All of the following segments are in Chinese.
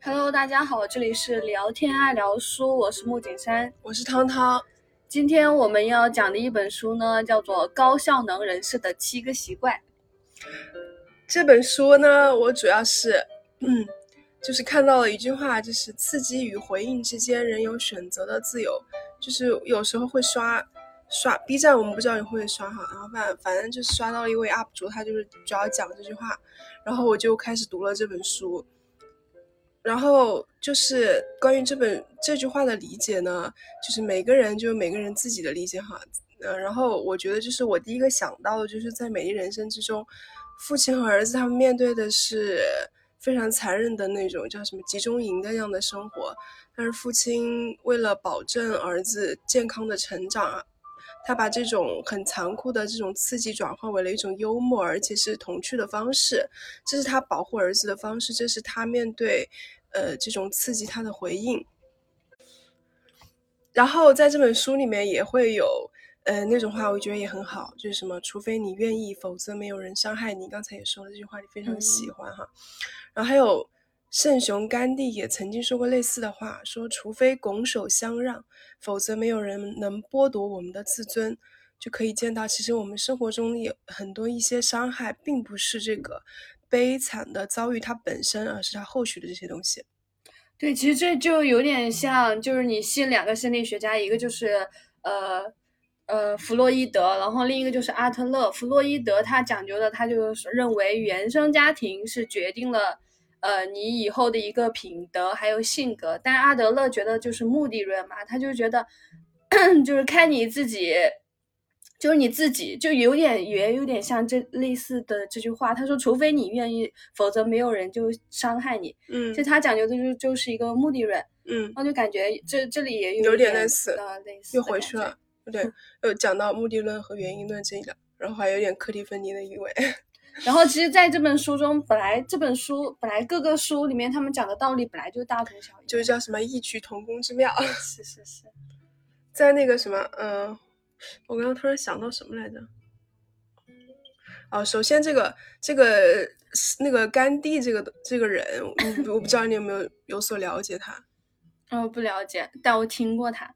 Hello，大家好，这里是聊天爱聊书，我是木景山，我是汤汤。今天我们要讲的一本书呢，叫做《高效能人士的七个习惯》。这本书呢，我主要是，嗯，就是看到了一句话，就是刺激与回应之间人有选择的自由。就是有时候会刷刷 B 站，我们不知道你会不会刷哈，然后反反正就是刷到了一位 UP 主，他就是主要讲这句话，然后我就开始读了这本书。然后就是关于这本这句话的理解呢，就是每个人就每个人自己的理解哈。嗯，然后我觉得就是我第一个想到的就是在美丽人生之中，父亲和儿子他们面对的是非常残忍的那种叫什么集中营的那样的生活，但是父亲为了保证儿子健康的成长啊。他把这种很残酷的这种刺激转化为了一种幽默，而且是童趣的方式，这是他保护儿子的方式，这是他面对，呃，这种刺激他的回应。然后在这本书里面也会有，呃，那种话，我觉得也很好，就是什么，除非你愿意，否则没有人伤害你。刚才也说了这句话，你非常喜欢哈。然后还有。圣雄甘地也曾经说过类似的话，说除非拱手相让，否则没有人能剥夺我们的自尊。就可以见到，其实我们生活中有很多一些伤害，并不是这个悲惨的遭遇它本身，而是它后续的这些东西。对，其实这就有点像，就是你信两个心理学家，一个就是呃呃弗洛伊德，然后另一个就是阿特勒。弗洛伊德他讲究的，他就认为原生家庭是决定了。呃，你以后的一个品德还有性格，但阿德勒觉得就是目的论嘛，他就觉得 就是看你自己，就是你自己，就有点也有点像这类似的这句话。他说，除非你愿意，否则没有人就伤害你。嗯，就他讲究的就就是一个目的论。嗯，然后就感觉这这里也有点类似，类似又回去了。对，又讲到目的论和原因论这一个，然后还有点克里芬尼的意味。然后，其实，在这本书中，本来这本书本来各个书里面他们讲的道理本来就大同小异，就是叫什么异曲同工之妙。是是是，在那个什么，嗯，我刚刚突然想到什么来着？哦，首先这个这个那个甘地这个这个人，我我不知道你有没有有所了解他。哦，不了解，但我听过他。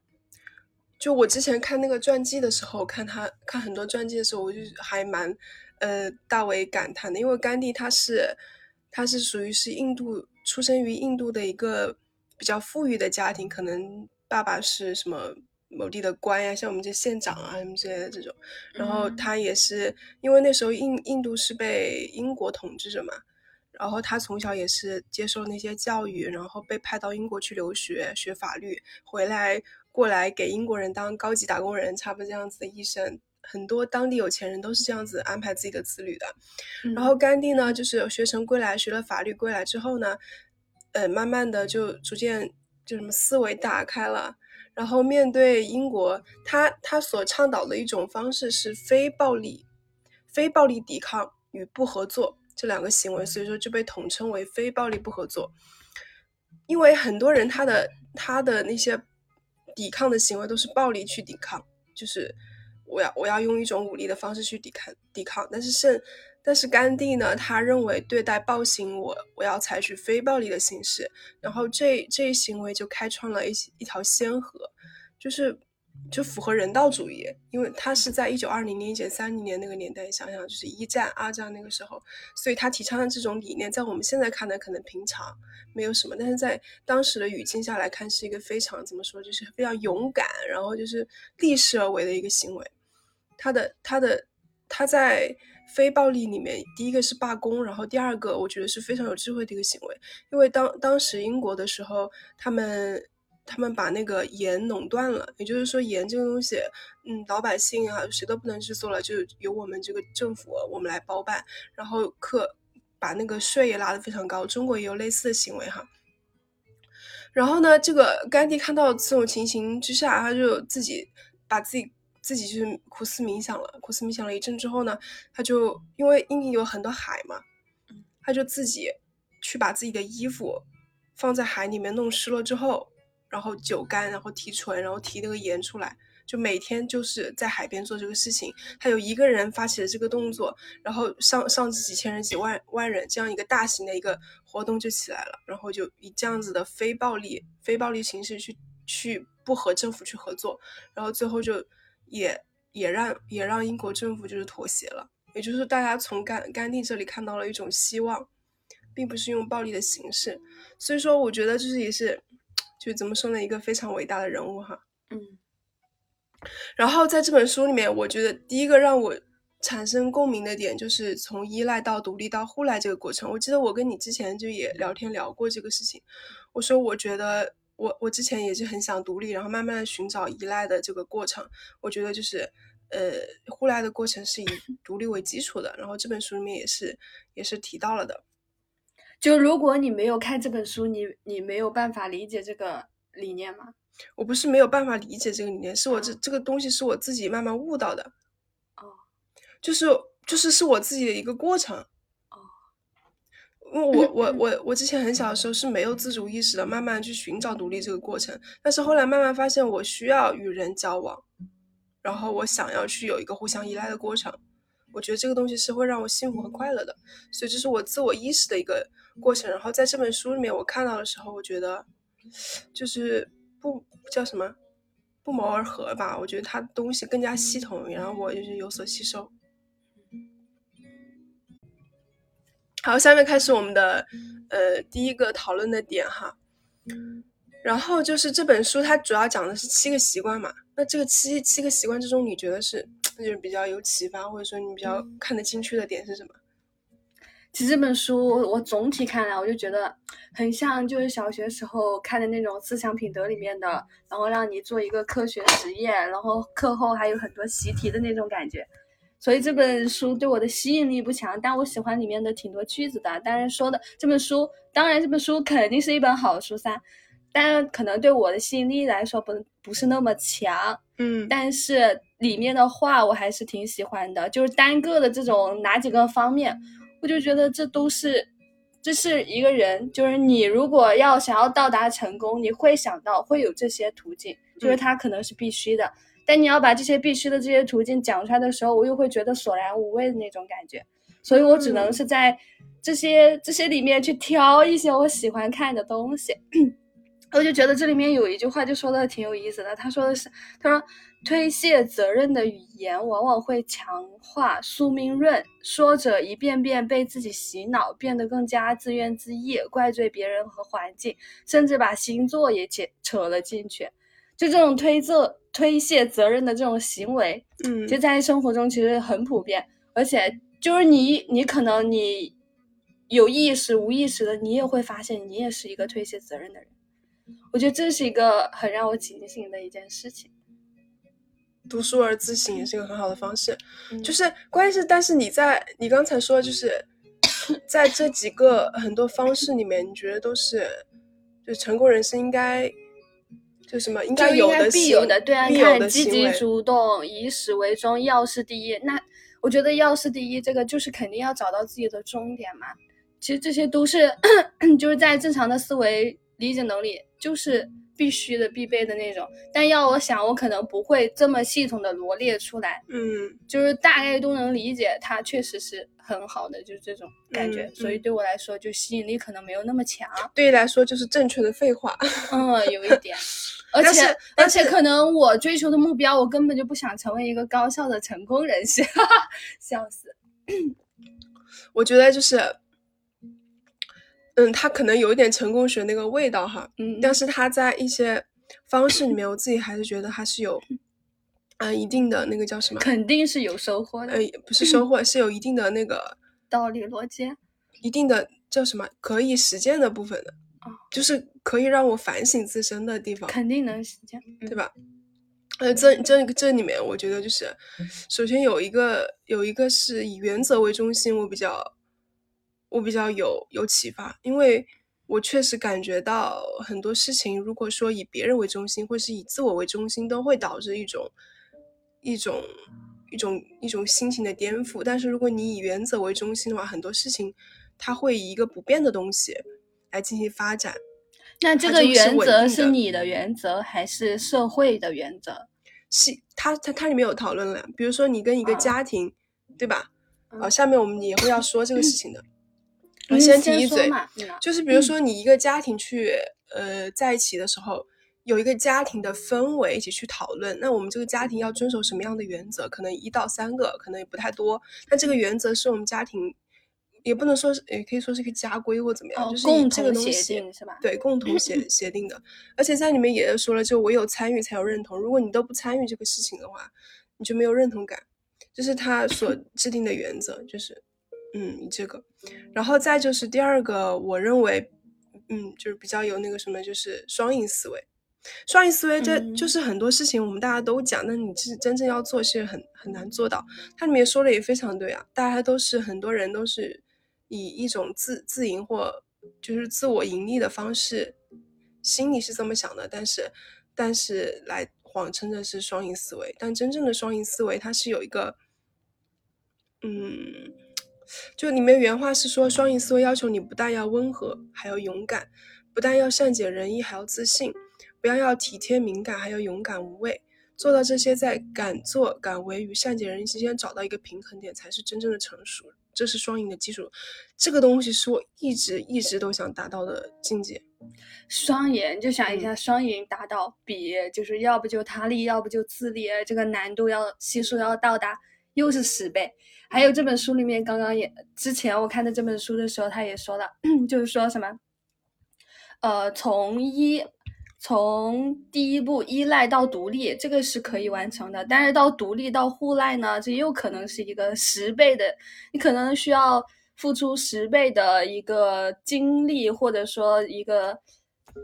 就我之前看那个传记的时候，看他看很多传记的时候，我就还蛮。呃，大为感叹的，因为甘地他是，他是属于是印度出生于印度的一个比较富裕的家庭，可能爸爸是什么某地的官呀，像我们这县长啊什么之类的这种。然后他也是因为那时候印印度是被英国统治着嘛，然后他从小也是接受那些教育，然后被派到英国去留学学法律，回来过来给英国人当高级打工人，差不多这样子的一生。很多当地有钱人都是这样子安排自己的子女的，然后甘地呢，就是学成归来，学了法律归来之后呢，呃，慢慢的就逐渐就什么思维打开了，然后面对英国，他他所倡导的一种方式是非暴力、非暴力抵抗与不合作这两个行为，所以说就被统称为非暴力不合作。因为很多人他的他的那些抵抗的行为都是暴力去抵抗，就是。我要我要用一种武力的方式去抵抗抵抗，但是圣但是甘地呢？他认为对待暴行，我我要采取非暴力的形式，然后这这一行为就开创了一一条先河，就是就符合人道主义，因为他是在一九二零年、一九三零年那个年代，想想就是一战、二战那个时候，所以他提倡的这种理念，在我们现在看来可能平常没有什么，但是在当时的语境下来看，是一个非常怎么说，就是非常勇敢，然后就是立誓而为的一个行为。他的他的他在非暴力里面，第一个是罢工，然后第二个我觉得是非常有智慧的一个行为，因为当当时英国的时候，他们他们把那个盐垄断了，也就是说盐这个东西，嗯，老百姓啊谁都不能制作了，就由我们这个政府我们来包办，然后克把那个税也拉得非常高，中国也有类似的行为哈。然后呢，这个甘地看到这种情形之下，他就自己把自己。自己就是苦思冥想了，苦思冥想了一阵之后呢，他就因为印尼有很多海嘛，他就自己去把自己的衣服放在海里面弄湿了之后，然后酒干，然后提纯，然后提那个盐出来，就每天就是在海边做这个事情。他有一个人发起了这个动作，然后上上至几千人、几万万人，这样一个大型的一个活动就起来了。然后就以这样子的非暴力、非暴力形式去去不和政府去合作，然后最后就也也让也让英国政府就是妥协了。也就是大家从甘甘地这里看到了一种希望，并不是用暴力的形式。所以说，我觉得就是也是。就怎么说呢？一个非常伟大的人物哈。嗯。然后在这本书里面，我觉得第一个让我产生共鸣的点，就是从依赖到独立到互赖这个过程。我记得我跟你之前就也聊天聊过这个事情。我说我觉得我我之前也是很想独立，然后慢慢的寻找依赖的这个过程。我觉得就是呃互赖的过程是以独立为基础的。然后这本书里面也是也是提到了的。就如果你没有看这本书，你你没有办法理解这个理念吗？我不是没有办法理解这个理念，是我这这个东西是我自己慢慢悟到的。哦，就是就是是我自己的一个过程。哦，因为我我我我之前很小的时候是没有自主意识的，慢慢去寻找独立这个过程。但是后来慢慢发现，我需要与人交往，然后我想要去有一个互相依赖的过程。我觉得这个东西是会让我幸福和快乐的，所以这是我自我意识的一个过程。然后在这本书里面，我看到的时候，我觉得就是不叫什么不谋而合吧。我觉得它东西更加系统，然后我就是有所吸收。好，下面开始我们的呃第一个讨论的点哈。然后就是这本书它主要讲的是七个习惯嘛。那这个七七个习惯之中，你觉得是？就是比较有启发，或者说你比较看得进去的点是什么？其实这本书我总体看来，我就觉得很像就是小学时候看的那种思想品德里面的，然后让你做一个科学实验，然后课后还有很多习题的那种感觉。所以这本书对我的吸引力不强，但我喜欢里面的挺多句子的。当然说的这本书，当然这本书肯定是一本好书噻，但可能对我的吸引力来说不不是那么强。嗯，但是。里面的话我还是挺喜欢的，就是单个的这种哪几个方面，我就觉得这都是，这是一个人，就是你如果要想要到达成功，你会想到会有这些途径，就是它可能是必须的，但你要把这些必须的这些途径讲出来的时候，我又会觉得索然无味的那种感觉，所以我只能是在这些这些里面去挑一些我喜欢看的东西。我就觉得这里面有一句话就说的挺有意思的，他说的是，他说推卸责任的语言往往会强化宿命论，说者一遍遍被自己洗脑，变得更加自怨自艾，怪罪别人和环境，甚至把星座也扯扯了进去。就这种推责、推卸责任的这种行为，嗯，就在生活中其实很普遍，而且就是你，你可能你有意识、无意识的，你也会发现你也是一个推卸责任的人。我觉得这是一个很让我警醒的一件事情。读书而自省也是一个很好的方式，就是关键是，但是你在你刚才说，就是在这几个很多方式里面，你觉得都是就成功人士应该就什么应该有的必有的对啊，你看积极主动，以始为终，要事第一。那我觉得要事第一，这个就是肯定要找到自己的终点嘛。其实这些都是 就是在正常的思维。理解能力就是必须的、必备的那种，但要我想，我可能不会这么系统的罗列出来。嗯，就是大概都能理解，它确实是很好的，就是这种感觉。所以对我来说，就吸引力可能没有那么强。对你来说，就是正确的废话。嗯，有一点。而且而且，可能我追求的目标，我根本就不想成为一个高效的成功人士。笑死！我觉得就是。嗯，他可能有一点成功学那个味道哈，嗯，但是他在一些方式里面，我自己还是觉得他是有，嗯，一定的那个叫什么？肯定是有收获的。呃，不是收获，是有一定的那个 道理逻辑，一定的叫什么可以实践的部分的，啊，就是可以让我反省自身的地方，肯定能实践，对吧？呃，这这这里面，我觉得就是首先有一个有一个是以原则为中心，我比较。我比较有有启发，因为我确实感觉到很多事情，如果说以别人为中心，或是以自我为中心，都会导致一种一种一种一种心情的颠覆。但是如果你以原则为中心的话，很多事情它会以一个不变的东西来进行发展。那这个原则是你的原则，还是社会的原则？是它它它里面有讨论了，比如说你跟一个啊家庭，对吧？好啊，下面我们也会要说这个事情的。我先提一嘴，就是比如说你一个家庭去呃在一起的时候，有一个家庭的氛围一起去讨论，那我们这个家庭要遵守什么样的原则？可能一到三个，可能也不太多。那这个原则是我们家庭，也不能说是，也可以说是一个家规或怎么样，哦就是以共这个同协东西定是吧？对共同协 协定的。而且在里面也说了，就唯有参与才有认同。如果你都不参与这个事情的话，你就没有认同感。这是他所制定的原则，就是嗯，这个。然后再就是第二个，我认为，嗯，就是比较有那个什么，就是双赢思维。双赢思维，这嗯就是很多事情我们大家都讲，那你是真正要做是很很难做到。它里面说的也非常对啊，大家都是很多人都是以一种自自营或就是自我盈利的方式，心里是这么想的，但是但是来谎称的是双赢思维，但真正的双赢思维它是有一个，嗯。就里面原话是说，双赢思维要求你不但要温和，还要勇敢；不但要善解人意，还要自信；不要要体贴敏感，还要勇敢无畏。做到这些，在敢做敢为与善解人意之间找到一个平衡点，才是真正的成熟。这是双赢的基础。这个东西是我一直一直都想达到的境界。双赢，就想一嗯下，双赢达到比就是要不就他力，要不就自力，这个难度要系数要到达又是十倍。还有这本书里面，刚刚也之前我看的这本书的时候，他也说了，就是说什么，呃，从一从第一步依赖到独立，这个是可以完成的，但是到独立到互赖呢，这又可能是一个十倍的，你可能需要付出十倍的一个精力，或者说一个。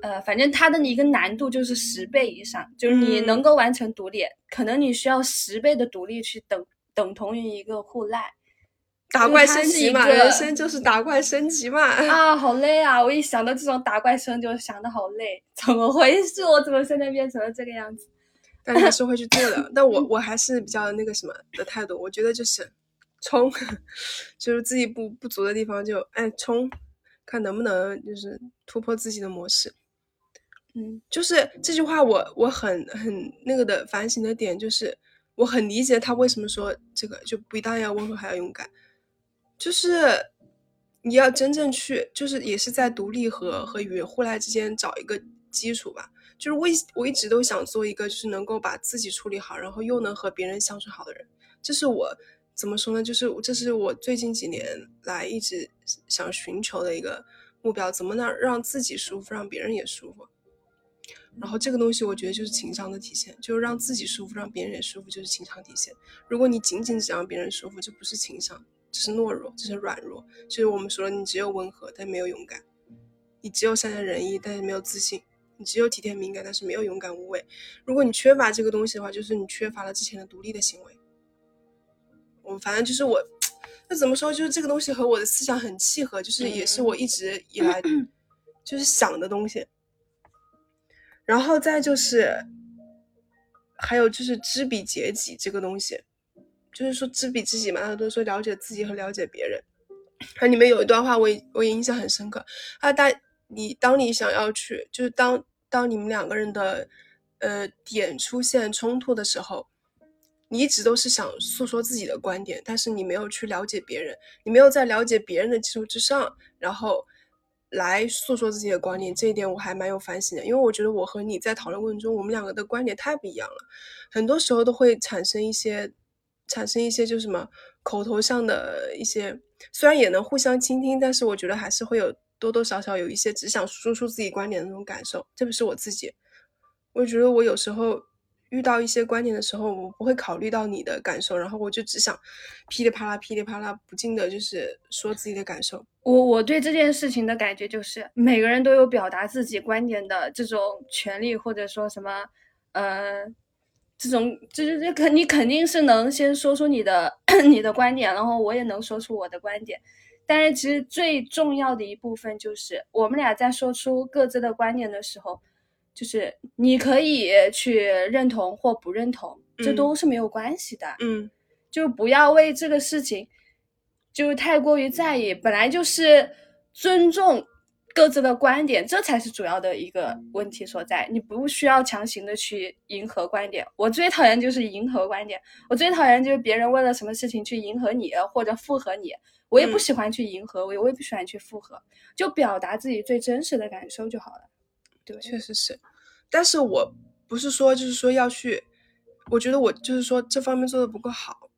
呃，反正它的一个难度就是十倍以上，就是你嗯能够完成独立，可能你需要十倍的独立去等等同于一个互赖打怪升级嘛，人生就是打怪升级嘛。啊，好累啊！我一想到这种打怪声就想的好累，怎么回事？我怎么现在变成了这个样子？但是还是会去做的。但我我还是比较那个什么的态度，我觉得就是冲，就是自己不不足的地方就哎冲，看能不能就是突破自己的模式。嗯就是这句话我，我很很那个的反省的点就是，我很理解他为什么说这个就不但要温和，还要勇敢，就是你要真正去，就是也是在独立和和与互赖之间找一个基础吧。就是我一我一直都想做一个，就是能够把自己处理好，然后又能和别人相处好的人。这是我怎么说呢？就是这是我最近几年来一直想寻求的一个目标，怎么能让自己舒服，让别人也舒服。然后这个东西，我觉得就是情商的体现，就是让自己舒服，让别人也舒服，就是情商体现。如果你仅仅只让别人舒服，就不是情商，这是懦弱，这是软弱。就是我们说了，你只有温和，但没有勇敢；你只有善解人意，但是没有自信；你只有体贴敏感，但是没有勇敢无畏。如果你缺乏这个东西的话，就是你缺乏了之前的独立的行为。我反正就是我，那怎么说？就是这个东西和我的思想很契合，就是也是我一直以来 就是想的东西。然后再就是，还有就是知彼解己这个东西，就是说知彼知己嘛，大家都说了解自己和了解别人。它里面有一段话我也我也印象很深刻，啊，大你当你想要去，就是当当你们两个人的呃点出现冲突的时候，你一直都是想诉说自己的观点，但是你没有去了解别人，你没有在了解别人的基础之上，然后来诉说自己的观点，这一点我还蛮有反省的，因为我觉得我和你在讨论过程中，我们两个的观点太不一样了，很多时候都会产生一些产生一些就是什么口头上的一些，虽然也能互相倾听，但是我觉得还是会有多多少少有一些只想输出自己观点的那种感受，特别是我自己，我觉得我有时候。遇到一些观点的时候，我不会考虑到你的感受，然后我就只想噼里啪啦、噼里啪啦，不尽的就是说自己的感受。我我对这件事情的感觉就是，每个人都有表达自己观点的这种权利，或者说什么，呃，这种就是这肯你肯定是能先说出你的 你的观点，然后我也能说出我的观点。但是其实最重要的一部分就是，我们俩在说出各自的观点的时候，就是你可以去认同或不认同，这嗯都是没有关系的。嗯就不要为这个事情就是太过于在意，本来就是尊重各自的观点，这才是主要的一个问题所在。你不需要强行的去迎合观点。我最讨厌就是迎合观点，我最讨厌就是别人为了什么事情去迎合你或者附和你。我也不喜欢去迎合，我我也不喜欢去附和，就表达自己最真实的感受就好了。对，确实是。但是我不是说就是说要去，我觉得我就是说这方面做的不够好。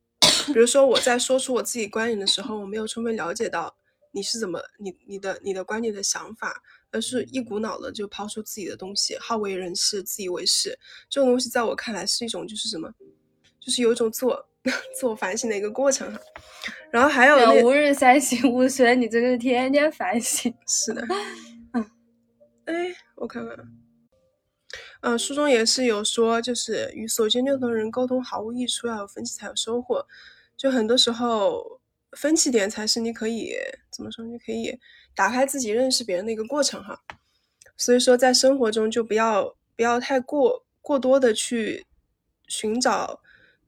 比如说我在说出我自己观点的时候，我没有充分了解到。你是怎么你你的你的观点的想法，而是一股脑的就抛出自己的东西，好为人师，自以为是。这种东西在我看来是一种就是什么，就是有一种自我 自我反省的一个过程哈。然后还有那吾日三省吾身，你这个天天反省。是的，嗯，哎，我看看，嗯，书中也是有说，就是与所见略同的人沟通毫无益处，要有分歧才有收获。就很多时候。分歧点才是你可以怎么说？你可以打开自己认识别人的一个过程哈。所以说，在生活中就不要不要太过过多的去寻找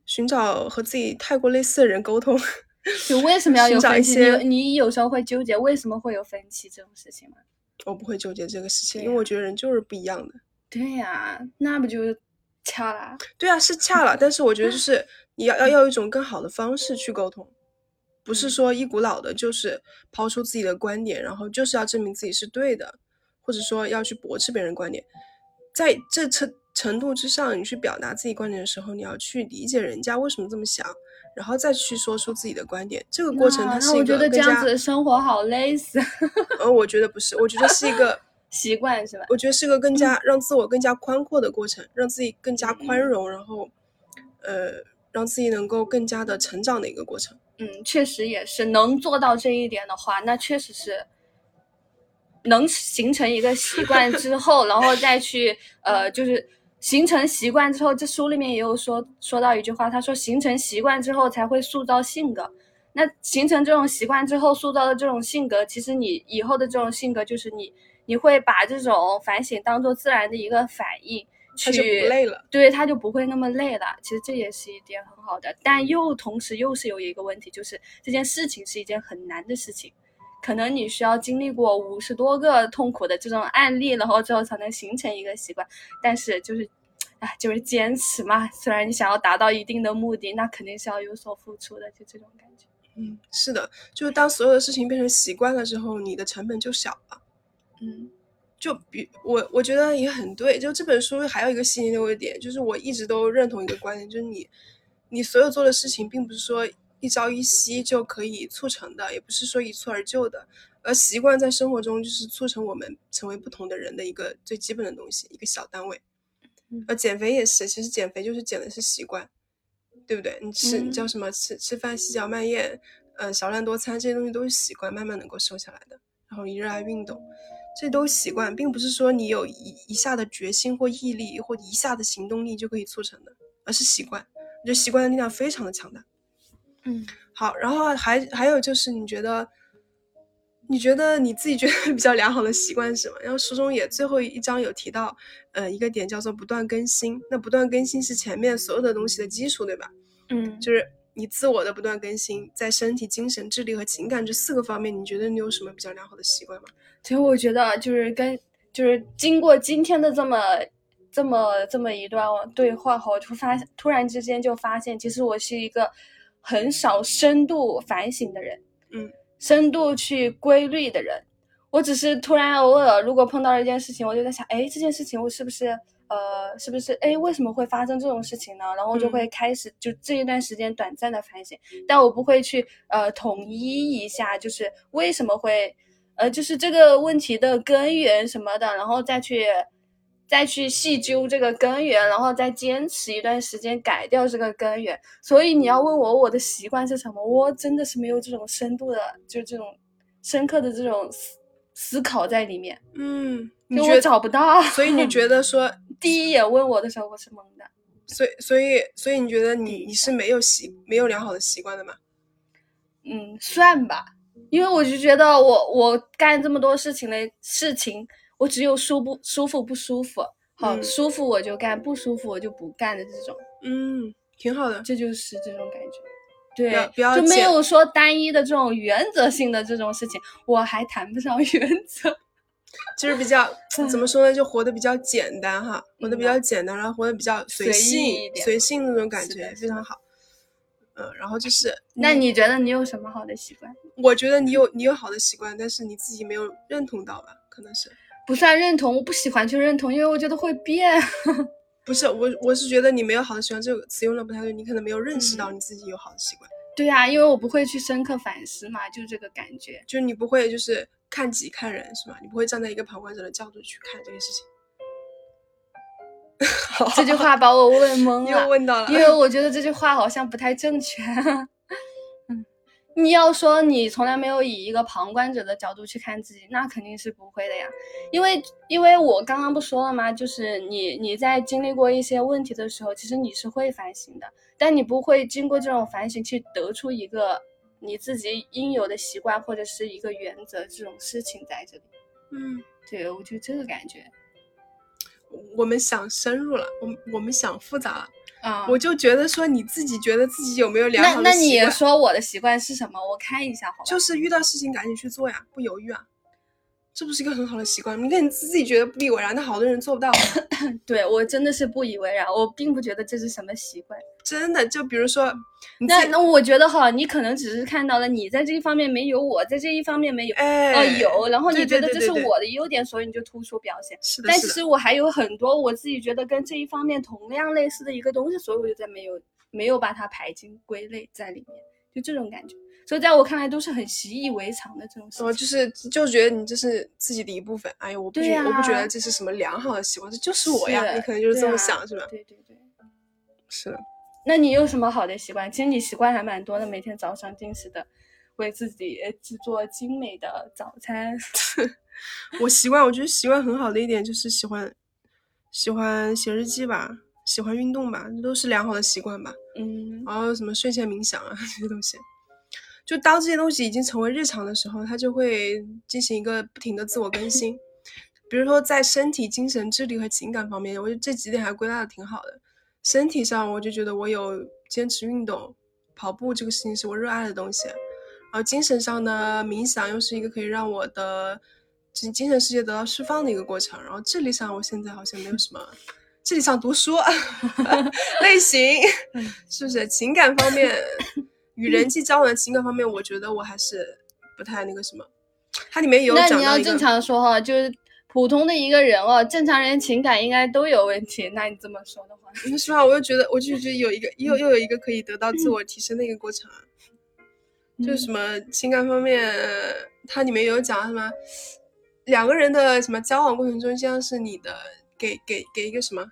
寻找和自己太过类似的人沟通。就为什么 要有分歧？你有时候会纠结为什么会有分歧这种事情吗？我不会纠结这个事情，因为我觉得人就是不一样的。对呀，那不就恰了？对啊，是恰了。但是我觉得就 是你要要要一种更好的方式去沟通。不是说一股脑的，就是抛出自己的观点，然后就是要证明自己是对的，或者说要去驳斥别人观点。在这程程度之上，你去表达自己观点的时候，你要去理解人家为什么这么想，然后再去说出自己的观点。这个过程它是一个我觉得这样子的生活好累死。呃，我觉得不是，我觉得是一个习惯，是吧？我觉得是个更加让自我更加宽阔的过程，让自己更加宽容，然后呃，让自己能够更加的成长的一个过程。嗯，确实也是能做到这一点的话，那确实是能形成一个习惯之 后，然后再去呃，就是形成习惯之后，这书里面也有说说到一句话，他说形成习惯之后才会塑造性格。那形成这种习惯之后塑造的这种性格，其实你以后的这种性格就是你你会把这种反省当做自然的一个反应。他就不累了，对他就不会那么累了。其实这也是一点很好的，但又同时又是有一个问题，就是这件事情是一件很难的事情，可能你需要经历过五十多个痛苦的这种案例，然后之后才能形成一个习惯。但是就是，哎，就是坚持嘛。虽然你想要达到一定的目的，那肯定是要有所付出的，就这种感觉。嗯，是的，就是当所有的事情变成习惯了之后，你的成本就小了。嗯。就比我，我觉得也很对。就这本书还有一个吸引我的点，就是我一直都认同一个观点，就是你，你所有做的事情，并不是说一朝一夕就可以促成的，也不是说一蹴而就的。而习惯在生活中就是促成我们成为不同的人的一个最基本的东西，一个小单位。而减肥也是，其实减肥就是减的是习惯，对不对？你吃你叫什么吃吃饭细嚼慢咽，呃，少量多餐这些东西都是习惯，慢慢能够瘦下来的。然后你热爱运动。这都习惯，并不是说你有一一下的决心或毅力或一下的行动力就可以促成的，而是习惯。我觉得习惯的力量非常的强大。嗯，好，然后还还有就是，你觉得你觉得你自己觉得比较良好的习惯是什么？然后书中也最后一章有提到，呃，一个点叫做不断更新。那不断更新是前面所有的东西的基础，对吧？嗯，就是你自我的不断更新，在身体、精神、智力和情感这四个方面，你觉得你有什么比较良好的习惯吗？其实我觉得，就是跟就是经过今天的这么这么这么一段对话后，突发突然之间就发现，其实我是一个很少深度反省的人，嗯，深度去规律的人。我只是突然偶尔如果碰到了一件事情，我就在想，哎，这件事情我是不是呃，是不是哎，为什么会发生这种事情呢？然后就会开始就这一段时间短暂的反省，但我不会去呃统一一下，就是为什么会。呃，就是这个问题的根源什么的，然后再去再去细究这个根源，然后再坚持一段时间改掉这个根源。所以你要问我我的习惯是什么，我真的是没有这种深度的，就是这种深刻的这种思思考在里面。嗯，我找不到。所以你觉得说第一眼问我的时候我是懵的。所以所以所以你觉得你你是没有习没有良好的习惯的吗？嗯，算吧。因为我就觉得我我干这么多事情的事情，我只有舒不舒服不舒服，好舒服我就干，不舒服我就不干的这种，嗯，挺好的，这就是这种感觉，对，就没有说单一的这种原则性的这种事情，我还谈不上原则。就是比较怎么说呢，就活得比较简单哈，活得比较简单，然后活得比较随性、随性那种感觉非常好。嗯，然后就是，那你觉得你有什么好的习惯？我觉得你有你有好的习惯，但是你自己没有认同到吧？可能是不算认同，我不喜欢去认同，因为我觉得会变。不是我，我是觉得你没有好的习惯这个词用的不太对，你可能没有认识到你自己有好的习惯。对呀，因为我不会去深刻反思嘛，就这个感觉，就是你不会就是看己看人是吧？你不会站在一个旁观者的角度去看这个事情。这句话把我问懵 了，又问到了，因为我觉得这句话好像不太正确。嗯，你要说你从来没有以一个旁观者的角度去看自己，那肯定是不会的呀。因为，因为我刚刚不说了吗？就是你你在经历过一些问题的时候，其实你是会反省的。但你不会经过这种反省去得出一个你自己应有的习惯或者是一个原则这种事情在这里。嗯，对，我就这个感觉。我们想深入了，我我们想复杂了啊！我就觉得说你自己觉得自己有没有良好的习惯？那那你说我的习惯是什么？我看一下，好。就是遇到事情赶紧去做呀，不犹豫啊。这不是一个很好的习惯，你看你自己觉得不以为然，但好多人做不到。对我真的是不以为然，我并不觉得这是什么习惯。真的，就比如说，那那我觉得哈，你可能只是看到了你在这一方面没有，我在这一方面没有，哦有，然后你觉得这是我的优点，所以你就突出表现。是的。但其实我还有很多我自己觉得跟这一方面同样类似的一个东西，所以我就在没有没有把它排进归类在里面，就这种感觉。所以在我看来都是很习以为常的这种事情。哦，就是就觉得你这是自己的一部分。哎呀，我不觉我不觉得这是什么良好的习惯，这就是我呀。你可能就是这么想，是吧？对对对，是的。那你有什么好的习惯？其实你习惯还蛮多的，每天早上定时的为自己制作精美的早餐。我习惯，我觉得习惯很好的一点就是喜欢喜欢写日记吧，喜欢运动吧，这都是良好的习惯吧。嗯。然后什么睡前冥想啊这些东西。就当这些东西已经成为日常的时候，他就会进行一个不停的自我更新。比如说，在身体、精神、智力和情感方面，我觉得这几点还归纳的挺好的。身体上，我就觉得我有坚持运动、跑步这个事情是我热爱的东西。然后精神上呢，冥想又是一个可以让我的精精神世界得到释放的一个过程。然后智力上，我现在好像没有什么。智力上读书 类型 是不是？情感方面。与人际交往的情感方面，我觉得我还是不太那个什么。它里面有讲那你要正常说哈，就是普通的一个人哦，正常人情感应该都有问题。那你这么说的话，说实话，我又觉得，我就觉得有一个又又有一个可以得到自我提升的一个过程啊。就是什么情感方面，它里面有讲什么两个人的什么交往过程中，像是你的给给给一个什么。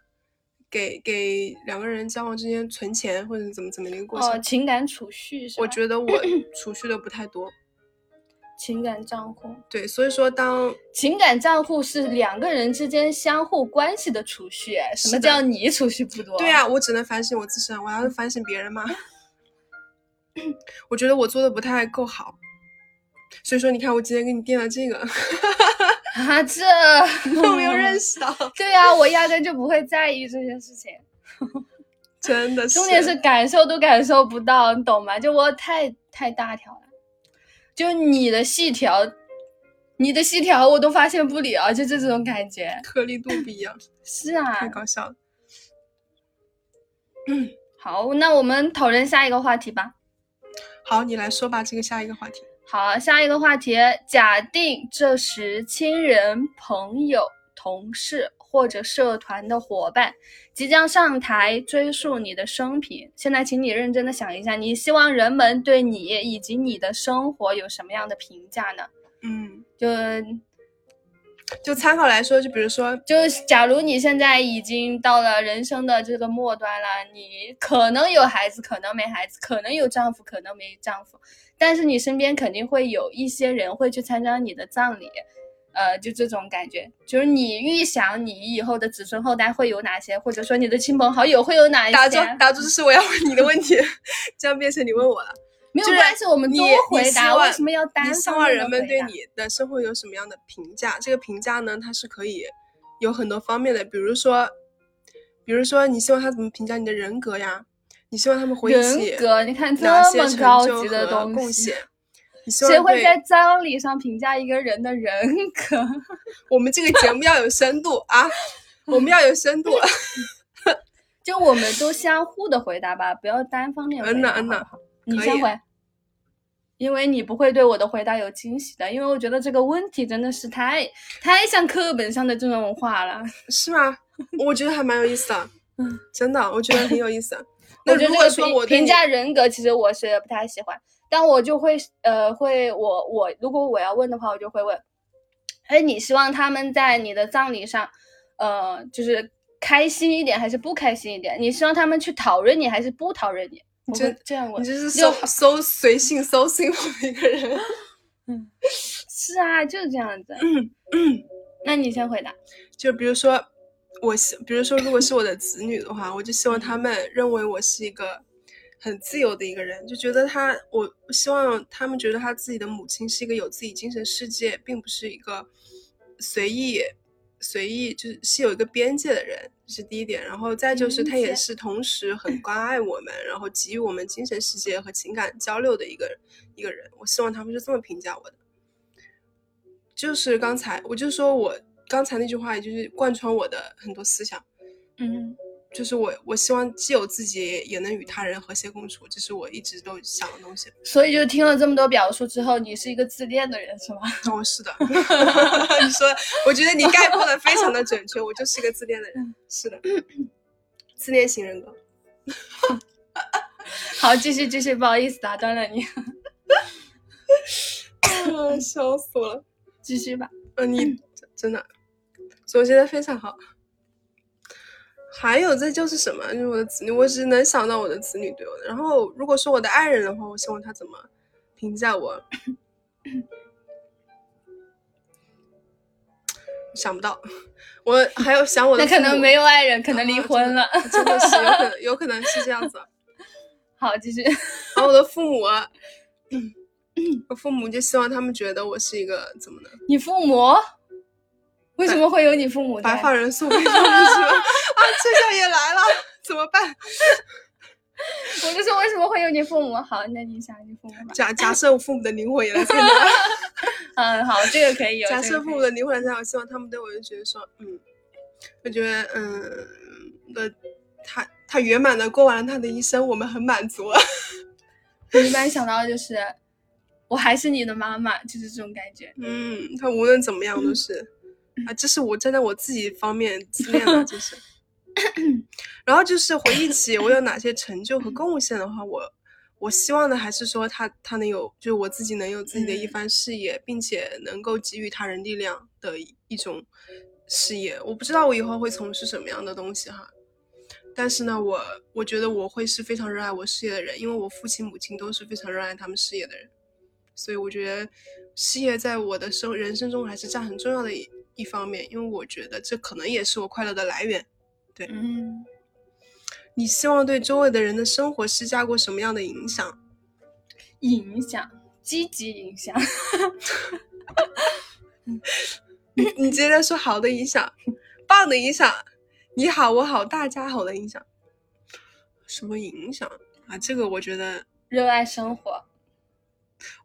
给给两个人交往之间存钱或者怎么怎么的一个过程？哦，情感储蓄是我觉得我储蓄的不太多。情感账户。对，所以说当情感账户是两个人之间相互关系的储蓄。什么叫你储蓄不多？对呀，我只能反省我自身，我要反省别人吗？我觉得我做的不太够好。所以说，你看我今天给你垫了这个。啊，这 我没有认识到。对呀，我压根就不会在意这些事情，真的是。重点是感受都感受不到，你懂吗？就我太太大条了，就你的细条，你的细条我都发现不了，就这种感觉，颗粒度不一样。是啊，太搞笑了。嗯，好，那我们讨论下一个话题吧。好，你来说吧，这个下一个话题。好，下一个话题，假定这时亲人、朋友、同事或者社团的伙伴即将上台追溯你的生平。现在，请你认真的想一下，你希望人们对你以及你的生活有什么样的评价呢？嗯，就就参考来说，就比如说，就假如你现在已经到了人生的这个末端了，你可能有孩子，可能没孩子，可能有丈夫，可能没丈夫。但是你身边肯定会有一些人会去参加你的葬礼，呃，就这种感觉，就是你预想你以后的子孙后代会有哪些，或者说你的亲朋好友会有哪一些？打住，打住，这是我要问你的问题，这样变成你问我了，没有关系，我们多回答。为什么要单？你希望人们对你的生活有什么样的评价？这个评价呢，它是可以有很多方面的，比如说，比如说你希望他怎么评价你的人格呀？你希望他们回忆起人格？你看这么高级的东西，谁会在葬礼上评价一个人的人格？我们这个节目要有深度啊，我们要有深度。就我们都相互的回答吧，不要单方面回答。嗯呐嗯呐，你先回，因为你不会对我的回答有惊喜的，因为我觉得这个问题真的是太太像课本上的这种话了。是吗？我觉得还蛮有意思的，嗯，真的，我觉得很有意思。那如果说我评价人格，其实我是不太喜欢，但我就会呃会我我如果我要问的话，我就会问，哎，你希望他们在你的葬礼上，呃，就是。开心一点还是不开心一点？你希望他们去讨论你还是不讨论你？你就这样问，你就是搜搜随性搜 simple 的一个人。嗯，是啊，就是这样子。嗯嗯，那你先回答。就比如说，我希，比如说，如果是我的子女的话，我就希望他们认为我是一个很自由的一个人，就觉得他，我希望他们觉得他自己的母亲是一个有自己精神世界，并不是一个随意。随意就是是有一个边界的人，这是第一点。然后再就是他也是同时很关爱我们，然后给予我们精神世界和情感交流的一个一个人。我希望他们是这么评价我的。就是刚才我就说我刚才那句话，也就是贯穿我的很多思想。嗯。就是我，我希望既有自己，也能与他人和谐共处，这是我一直都想的东西。所以，就听了这么多表述之后，你是一个自恋的人，是吗？哦，是的。你说，我觉得你概括的非常的准确，我就是一个自恋的人。是的，自恋型人格。好，继续继续，不好意思打断了你。啊，笑死我了！继续吧。嗯，你真的总结的非常好。还有这就是什么？就是我的子女，我只能想到我的子女对我的。然后，如果是我的爱人的话，我希望他怎么评价我？想不到，我还有想我的。那可能没有爱人，可能离婚了。真的是有可 能，有可能是这样子。好，继续。然后我的父母，我父母就希望他们觉得我是一个怎么的？你父母？为什么会有你父母？白发人送黑发人？啊，这下也来了，怎么办？我就说为什么会有你父母？好，那你想你父母吧。假假设我父母的灵魂也来参加。嗯，好，这个可以有。假设父母的灵魂来参加，我希望他们对我就觉得说，嗯，我觉得嗯的他他圆满的过完了他的一生，我们很满足。我一般想到的就是我还是你的妈妈，就是这种感觉。嗯，他无论怎么样都是。啊，这是我站在我自己方面自恋的，就是。然后就是回忆起我有哪些成就和贡献的话，我我希望的还是说他他能有，就是我自己能有自己的一番事业，并且能够给予他人力量的一种事业。我不知道我以后会从事什么样的东西哈，但是呢，我我觉得我会是非常热爱我事业的人，因为我父亲母亲都是非常热爱他们事业的人，所以我觉得事业在我的生人生中还是占很重要的。一一方面，因为我觉得这可能也是我快乐的来源。对，嗯，你希望对周围的人的生活施加过什么样的影响？影响，积极影响。你你接着说好的影响，棒的影响，你好我好大家好的影响。什么影响啊？这个我觉得热爱生活。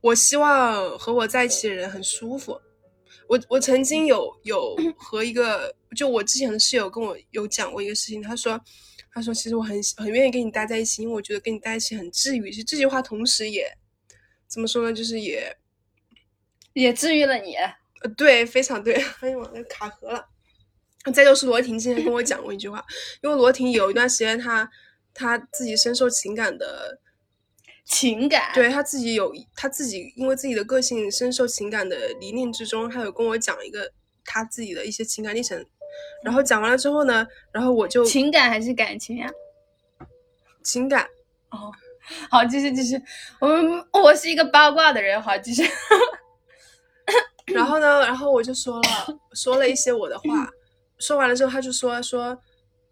我希望和我在一起的人很舒服。我我曾经有有和一个就我之前的室友跟我有讲过一个事情，他说他说其实我很很愿意跟你待在一起，因为我觉得跟你待一起很治愈。其实这句话同时也怎么说呢，就是也也治愈了你。呃，对，非常对。哎呦，那卡壳了。再就是罗婷之前跟我讲过一句话，因为罗婷有一段时间她她自己深受情感的。情感对他自己有他自己，因为自己的个性深受情感的泥泞之中，他有跟我讲一个他自己的一些情感历程。然后讲完了之后呢，然后我就情感还是感情呀？情感哦，好，继续继续。我我是一个八卦的人，好，继续。然后呢，然后我就说了说了一些我的话，说完了之后，他就说说。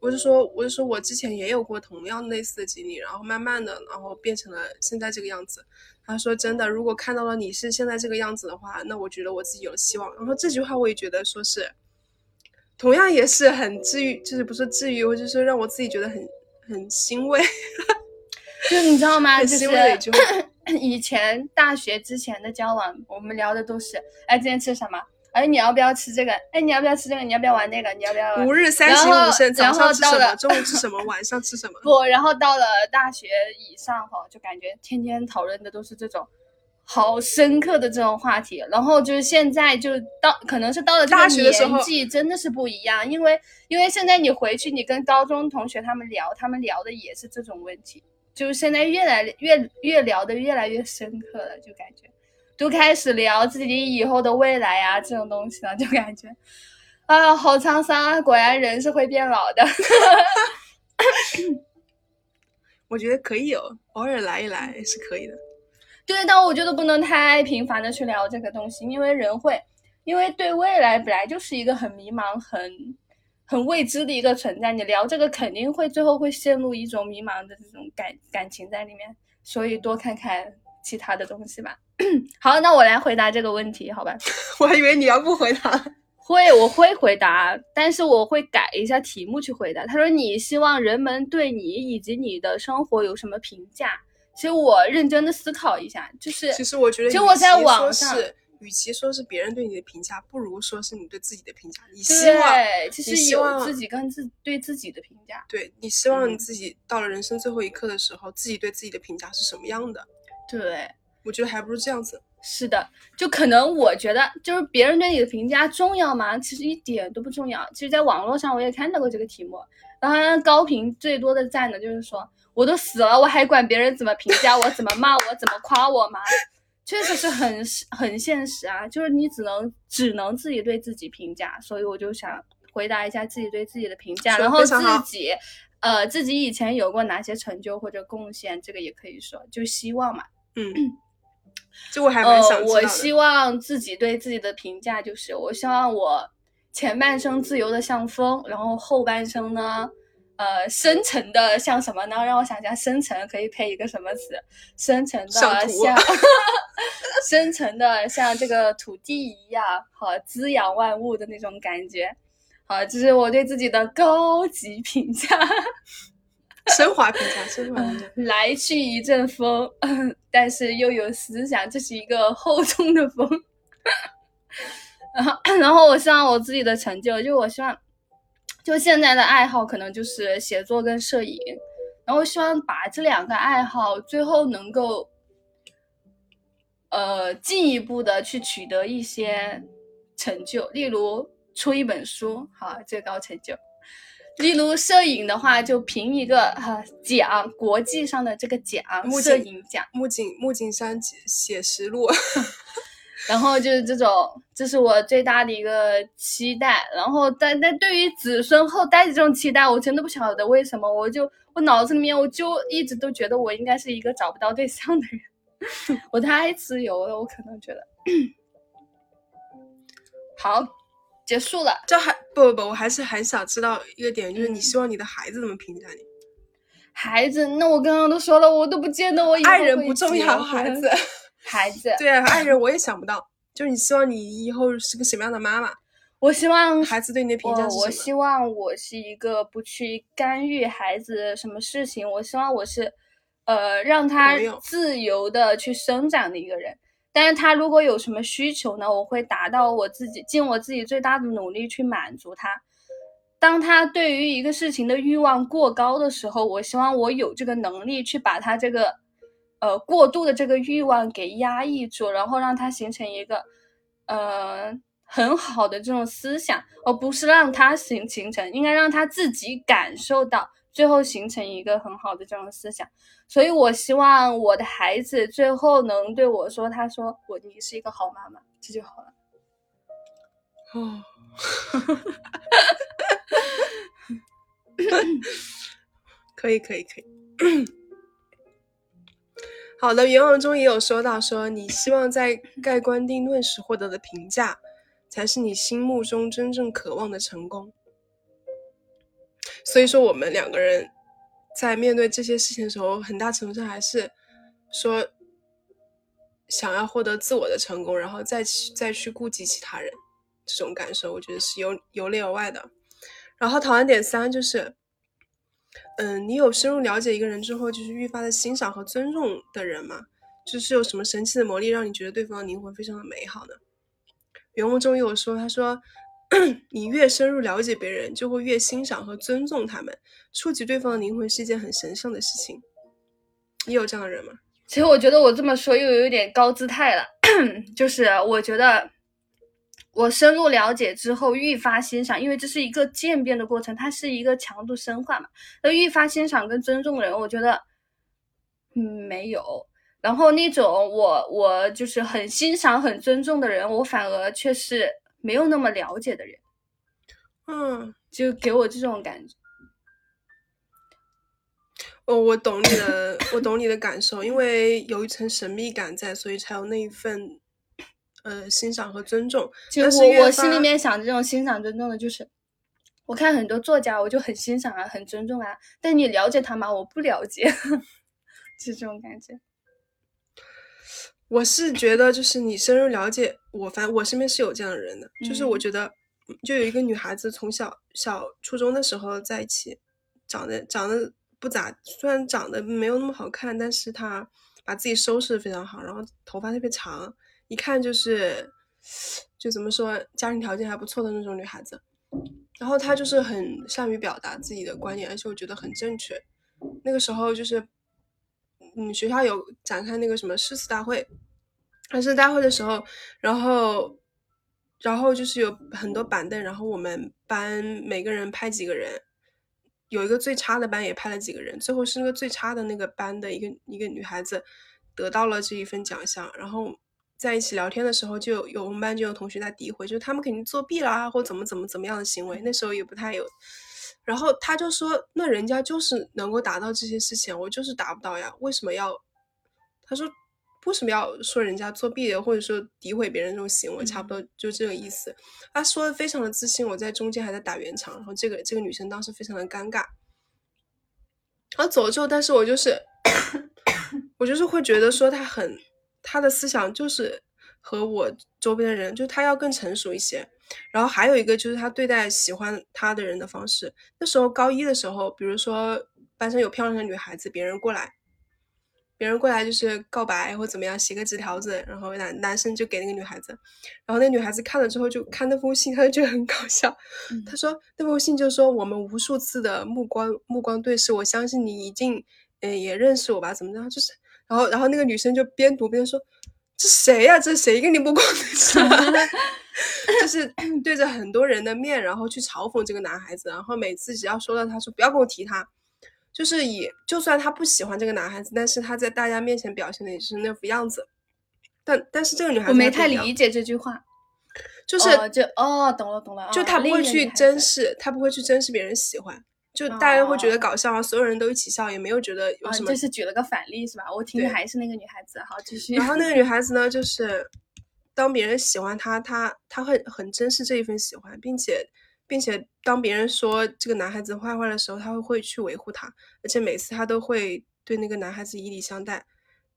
我就说，我就说我之前也有过同样类似的经历，然后慢慢的，然后变成了现在这个样子。他说真的，如果看到了你是现在这个样子的话，那我觉得我自己有希望。然后这句话我也觉得说是，同样也是很治愈，就是不是治愈，我就是让我自己觉得很很欣慰。就你知道吗？很欣慰的一句话。以前大学之前的交往，我们聊的都是，哎，今天吃什么？哎，你要不要吃这个？哎，你要不要吃这个？你要不要玩那个？你要不要？五日三省吾身，早上吃什么？中午吃什么？晚上吃什么？不，然后到了大学以上哈，就感觉天天讨论的都是这种好深刻的这种话题。然后就是现在就到，可能是到了这个年纪，真的是不一样。因为因为现在你回去，你跟高中同学他们聊，他们聊的也是这种问题。就是现在越来越越聊的越来越深刻了，就感觉。都开始聊自己以后的未来啊，这种东西了，就感觉，啊，好沧桑啊！果然人是会变老的。我觉得可以哦，偶尔来一来是可以的。对，但我觉得不能太频繁的去聊这个东西，因为人会，因为对未来本来就是一个很迷茫、很很未知的一个存在，你聊这个肯定会最后会陷入一种迷茫的这种感感情在里面，所以多看看其他的东西吧。好，那我来回答这个问题，好吧？我还以为你要不回答，会，我会回答，但是我会改一下题目去回答。他说：“你希望人们对你以及你的生活有什么评价？”其实我认真的思考一下，就是，其实我觉得，其实我在网上，与其说是别人对你的评价，不如说是你对自己的评价。你希望，其实有自己跟自对自己的评价。对你希望你自己到了人生最后一刻的时候，自己对自己的评价是什么样的？对。我觉得还不如这样子。是的，就可能我觉得，就是别人对你的评价重要吗？其实一点都不重要。其实，在网络上我也看到过这个题目，然后高频最多的赞的就是说，我都死了，我还管别人怎么评价我、怎么骂我、怎么夸我吗？确实是很很现实啊，就是你只能只能自己对自己评价。所以我就想回答一下自己对自己的评价，然后自己，呃，自己以前有过哪些成就或者贡献，这个也可以说，就希望嘛，嗯。就我还蛮想知道我希望自己对自己的评价就是，我希望我前半生自由的像风，然后后半生呢，呃，深沉的像什么呢？让我想一下，深沉可以配一个什么词？深沉的像，深沉的像这个土地一样，好滋养万物的那种感觉。好，这是我对自己的高级评价。升华评价，升华评价。来去一阵风，但是又有思想，这是一个厚重的风。然后，然后我希望我自己的成就，就我希望，就现在的爱好可能就是写作跟摄影。然后希望把这两个爱好最后能够，呃，进一步的去取得一些成就，例如出一本书，好，最高成就。例如摄影的话，就评一个哈奖，国际上的这个奖，摄影奖，木槿木槿山写实录。然后就是这种，这是我最大的一个期待。然后，但但对于子孙后代的这种期待，我真的不晓得为什么，我就我脑子里面我就一直都觉得我应该是一个找不到对象的人，我太自由了，我可能觉得。好。结束了，这还不不不，我还是很想知道一个点，就是你希望你的孩子怎么评价你？孩子，那我刚刚都说了，我都不见得我爱人不重要，孩子，孩子，对啊，爱人我也想不到，就是你希望你以后是个什么样的妈妈？我希望孩子对你的评价是我希望我是一个不去干预孩子什么事情，我希望我是，呃，让他自由的去生长的一个人。但是他如果有什么需求呢？我会达到我自己尽我自己最大的努力去满足他。当他对于一个事情的欲望过高的时候，我希望我有这个能力去把他这个，呃，过度的这个欲望给压抑住，然后让他形成一个，呃，很好的这种思想，而不是让他形形成，应该让他自己感受到。最后形成一个很好的这种思想，所以我希望我的孩子最后能对我说：“他说我你是一个好妈妈，这就好了。”哦，可以可以可以。好的，原文中也有说到，说你希望在盖棺定论时获得的评价，才是你心目中真正渴望的成功。所以说，我们两个人在面对这些事情的时候，很大程度上还是说想要获得自我的成功，然后再去再去顾及其他人这种感受，我觉得是由由内而外的。然后讨论点三就是，嗯，你有深入了解一个人之后，就是愈发的欣赏和尊重的人吗？就是有什么神奇的魔力，让你觉得对方的灵魂非常的美好呢？原文中有说，他说，你越深入了解别人，就会越欣赏和尊重他们。触及对方的灵魂是一件很神圣的事情。你有这样的人吗？其实我觉得我这么说又有点高姿态了，就是我觉得我深入了解之后愈发欣赏，因为这是一个渐变的过程，它是一个强度深化嘛。那愈发欣赏跟尊重人，我觉得，嗯，没有。然后那种我我就是很欣赏、很尊重的人，我反而却是没有那么了解的人，嗯，就给我这种感觉。哦，我懂你的，我懂你的感受，因为有一层神秘感在，所以才有那一份呃欣赏和尊重。就我我心里面想这种欣赏、尊重的，就是我看很多作家，我就很欣赏啊，很尊重啊。但你了解他吗？我不了解，就这种感觉。我是觉得，就是你深入了解我，反正我身边是有这样的人的，就是我觉得，就有一个女孩子从小小初中的时候在一起，长得长得不咋，虽然长得没有那么好看，但是她把自己收拾的非常好，然后头发特别长，一看就是就怎么说，家庭条件还不错的那种女孩子。然后她就是很善于表达自己的观点，而且我觉得很正确。那个时候就是。嗯，学校有展开那个什么诗词大会，诗词大会的时候，然后，然后就是有很多板凳，然后我们班每个人派几个人，有一个最差的班也派了几个人，最后是那个最差的那个班的一个一个女孩子得到了这一份奖项，然后在一起聊天的时候，就有我们班就有同学在诋毁，就是他们肯定作弊啦，或怎么怎么怎么样的行为，那时候也不太有。然后他就说：“那人家就是能够达到这些事情，我就是达不到呀，为什么要？”他说：“为什么要说人家作弊，或者说诋毁别人这种行为？差不多就这个意思。”他说的非常的自信，我在中间还在打圆场，然后这个这个女生当时非常的尴尬。然后走了之后，但是我就是，我就是会觉得说他很，他的思想就是和我周边的人，就他要更成熟一些。然后还有一个就是他对待喜欢他的人的方式。那时候高一的时候，比如说班上有漂亮的女孩子，别人过来，别人过来就是告白或怎么样，写个纸条子，然后男男生就给那个女孩子，然后那女孩子看了之后就看那封信，她就觉得很搞笑。她说那封信就说我们无数次的目光目光对视，我相信你一定嗯也认识我吧？怎么着？就是然后然后那个女生就边读边说这谁呀？这谁跟你不光对视？就是对着很多人的面，然后去嘲讽这个男孩子，然后每次只要说到他说不要跟我提他，就是以就算他不喜欢这个男孩子，但是他在大家面前表现的也是那副样子。但但是这个女孩子我没太理解这句话，就是就哦懂了懂了，就他不会去珍视，他不会去珍视别人喜欢，就大家会觉得搞笑啊，所有人都一起笑，也没有觉得有什么。这是举了个反例是吧？我听的还是那个女孩子，好继续。然后那个女 孩子呢，就是。当别人喜欢她，她她会很珍视这一份喜欢，并且，并且当别人说这个男孩子坏话的时候，她会会去维护他，而且每次她都会对那个男孩子以礼相待。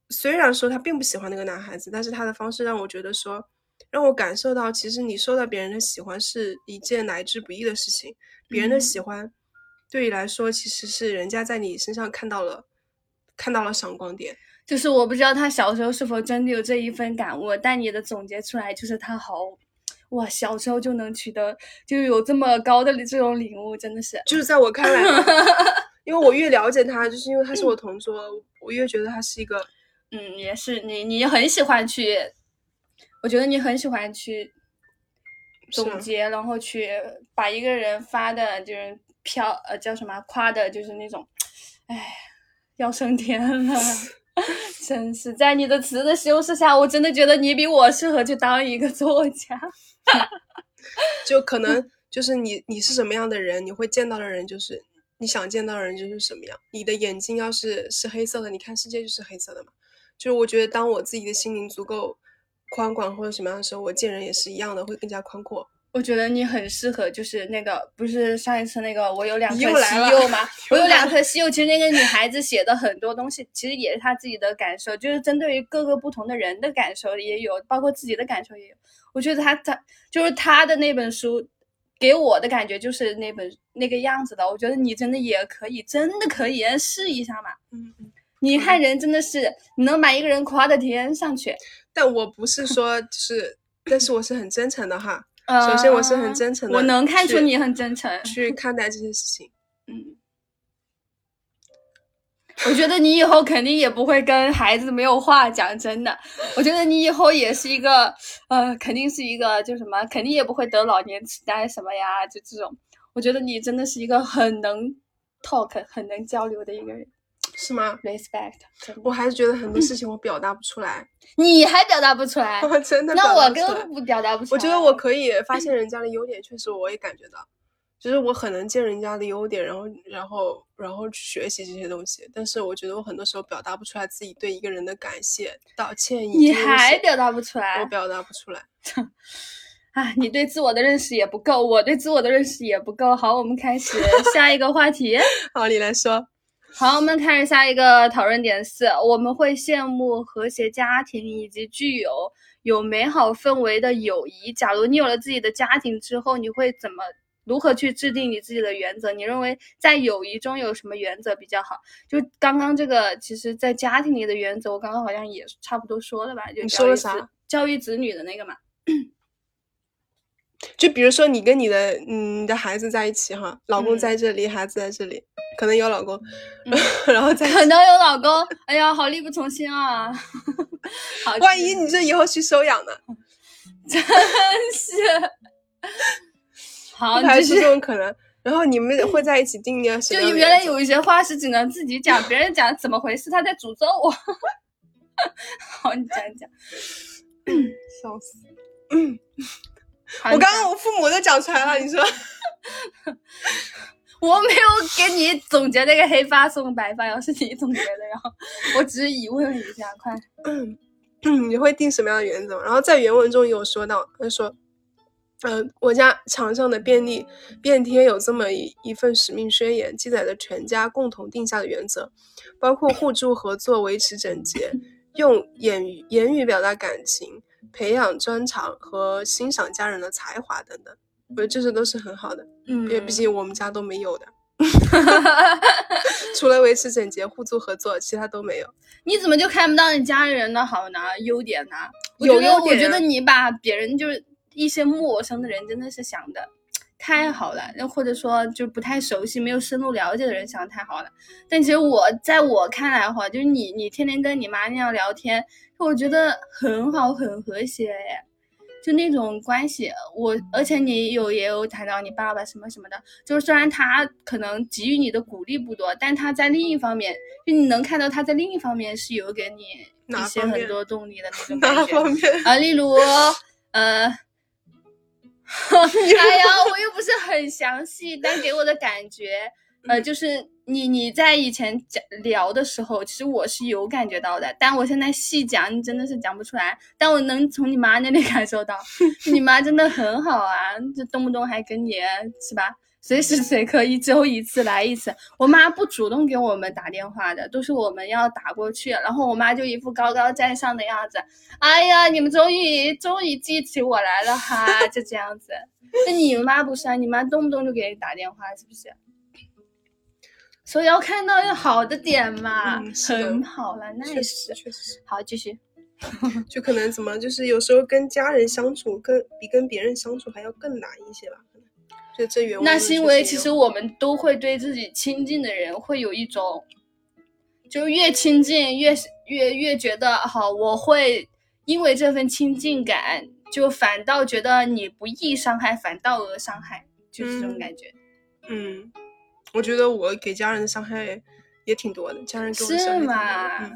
虽然说他并不喜欢那个男孩子，但是他的方式让我觉得说，让我感受到其实你受到别人的喜欢是一件来之不易的事情。别人的喜欢对你来说，其实是人家在你身上看到了，看到了闪光点。就是我不知道他小时候是否真的有这一份感悟，但你的总结出来就是他好，哇，小时候就能取得就有这么高的这种领悟，真的是。就是在我看来，因为我越了解他，就是因为他是我同桌，我越觉得他是一个，嗯，也是你你很喜欢去，我觉得你很喜欢去总结，然后去把一个人发的就是飘呃叫什么夸的，就是那种，哎，要升天了。真是在你的词的修饰下，我真的觉得你比我适合去当一个作家。就可能就是你，你是什么样的人，你会见到的人就是你想见到的人就是什么样。你的眼睛要是是黑色的，你看世界就是黑色的嘛。就是我觉得，当我自己的心灵足够宽广或者什么样的时候，我见人也是一样的，会更加宽阔。我觉得你很适合，就是那个不是上一次那个我有两颗西柚吗？我有两颗西柚。其实那个女孩子写的很多东西，其实也是她自己的感受，就是针对于各个不同的人的感受也有，包括自己的感受也有。我觉得她她就是她的那本书，给我的感觉就是那本那个样子的。我觉得你真的也可以，真的可以试一下嘛。嗯嗯。你看人真的是，你能把一个人夸到天上去。但我不是说就是，但是我是很真诚的哈。首先我是很真诚的，我能看出你很真诚去 看待这些事情。嗯，我觉得你以后肯定也不会跟孩子没有话讲，真的。我觉得你以后也是一个，呃，肯定是一个，就什么，肯定也不会得老年痴呆什么呀，就这种。我觉得你真的是一个很能 talk、很能交流的一个人。是吗？Respect，我还是觉得很多事情 我表达不出来。你还表达不出来？我真的那我根本不表达不出来。我觉得我可以发现人家的优点，确实我也感觉到，就是我很能见人家的优点，然后然后然后去学习这些东西。但是我觉得我很多时候表达不出来自己对一个人的感谢、道歉。你还表达不出来？我表达不出来。啊，你对自我的认识也不够，我对自我的认识也不够。好，我们开始下一个话题。好，你来说。好，我们开始下一个讨论点四，我们会羡慕和谐家庭以及具有有美好氛围的友谊。假如你有了自己的家庭之后，你会怎么如何去制定你自己的原则？你认为在友谊中有什么原则比较好？就刚刚这个，其实，在家庭里的原则，我刚刚好像也差不多说了吧？就你说了啥？教育子女的那个嘛。就比如说你跟你的嗯你的孩子在一起哈，老公在这里，孩子在这里，可能有老公，然后再可能有老公，哎呀，好力不从心啊！好，万一你这以后去收养呢？真是，好，还是这种可能。然后你们会在一起定个什么？就原来有一些话是只能自己讲，别人讲怎么回事？他在诅咒我。好，你讲讲。笑死。嗯。我刚刚我父母都讲出来了，你说，我没有给你总结那个黑发送白发，要是你总结的，然后我只是疑问了一下，快，嗯，你会定什么样的原则？然后在原文中有说到，他说，嗯，我家墙上的便利便贴有这么一一份使命宣言，记载着全家共同定下的原则，包括互助合作、维持整洁、用言语言语表达感情。培养专长和欣赏家人的才华等等，我觉得这些都是很好的。嗯，因为毕竟我们家都没有的，除了维持整洁、互助合作，其他都没有。你怎么就看不到你家里人的好呢？优点呢？有优点。我觉得你把别人就是一些陌生的人，真的是想的太好了。又或者说就不太熟悉、没有深入了解的人想的太好了。但其实我在我看来的话，就是你你天天跟你妈那样聊天。我觉得很好，很和谐哎，就那种关系。我而且你有也有谈到你爸爸什么什么的，就是虽然他可能给予你的鼓励不多，但他在另一方面，就你能看到他在另一方面是有给你一些很多动力的那种 感觉 啊，例如呃，哎呀，我又不是很详细，但给我的感觉。呃，就是你你在以前讲聊的时候，其实我是有感觉到的，但我现在细讲，你真的是讲不出来。但我能从你妈那里 感受到，你妈真的很好啊，就动不动还跟你是吧？随时随刻一周一次来一次。我妈不主动给我们打电话的，都是我们要打过去，然后我妈就一副高高在上的样子。哎呀，你们终于终于记起我来了哈，就这样子。那你妈不是啊？你妈动不动就给你打电话，是不是？所以要看到有好的点嘛，很好了，那也是，确实是。好，继续。就可能怎么，就是有时候跟家人相处，跟比跟别人相处还要更难一些吧。就这原那是因为其实我们都会对自己亲近的人会有一种，就越亲近越越越觉得好，我会因为这份亲近感，就反倒觉得你不易伤害，反倒而伤害，就是这种感觉。嗯。我觉得我给家人的伤害也挺多的，家人给我伤害是吗？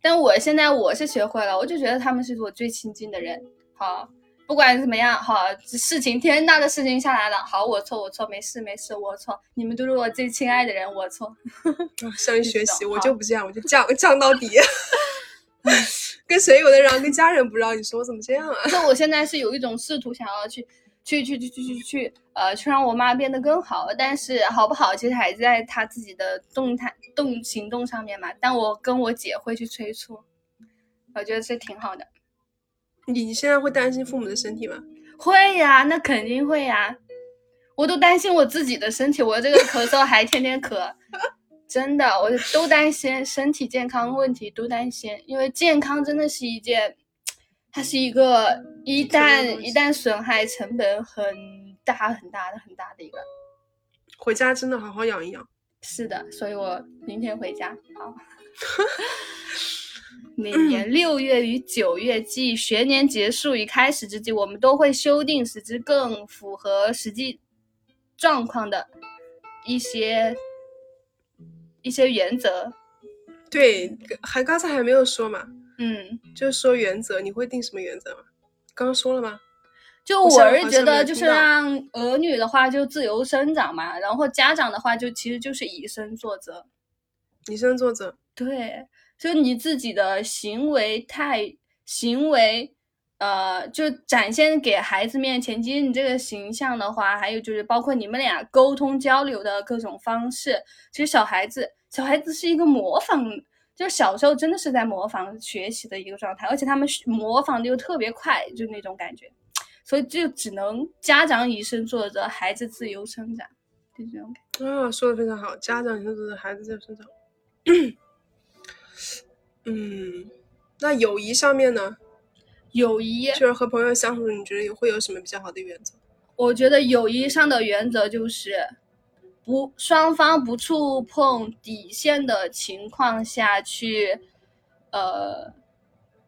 但我现在我是学会了，我就觉得他们是我最亲近的人。好，不管怎么样，好事情天大的事情下来了，好我错我错，没事没事我错，你们都是我最亲爱的人，我错。向你学习，我就不这样，我就犟犟到底。跟谁有的让，跟家人不让，你说我怎么这样啊？那我现在是有一种试图想要去。去去去去去去，呃，去让我妈变得更好。但是好不好，其实还在她自己的动态、动行动上面嘛。但我跟我姐会去催促，我觉得这挺好的。你现在会担心父母的身体吗？会呀，那肯定会呀。我都担心我自己的身体，我这个咳嗽还天天咳，真的，我都担心身体健康问题，都担心，因为健康真的是一件，它是一个一旦一旦损害，成本很大很大的很大的一个。回家真的好好养一养。是的，所以我明天回家。好。每年六月与九月，即学年结束与开始之际，我们都会修订，使之更符合实际状况的一些一些原则。对，还刚才还没有说嘛？嗯，就是说原则，你会定什么原则吗？刚刚说了吗？就我是觉得，就是让儿女的话就自由生长嘛，然后家长的话就其实就是以身作则。以身作则。对。就你自己的行为态行为，呃，就展现给孩子面前，其实你这个形象的话，还有就是包括你们俩沟通交流的各种方式，其实小孩子，小孩子是一个模仿，就是小时候真的是在模仿学习的一个状态，而且他们模仿的又特别快，就那种感觉，所以就只能家长以身作则，孩子自由生长，就这种感觉。啊，说的非常好，家长以身作则，孩子自由生长。嗯，那友谊上面呢？友谊就是和朋友相处，你觉得会有什么比较好的原则？我觉得友谊上的原则就是不双方不触碰底线的情况下去，呃，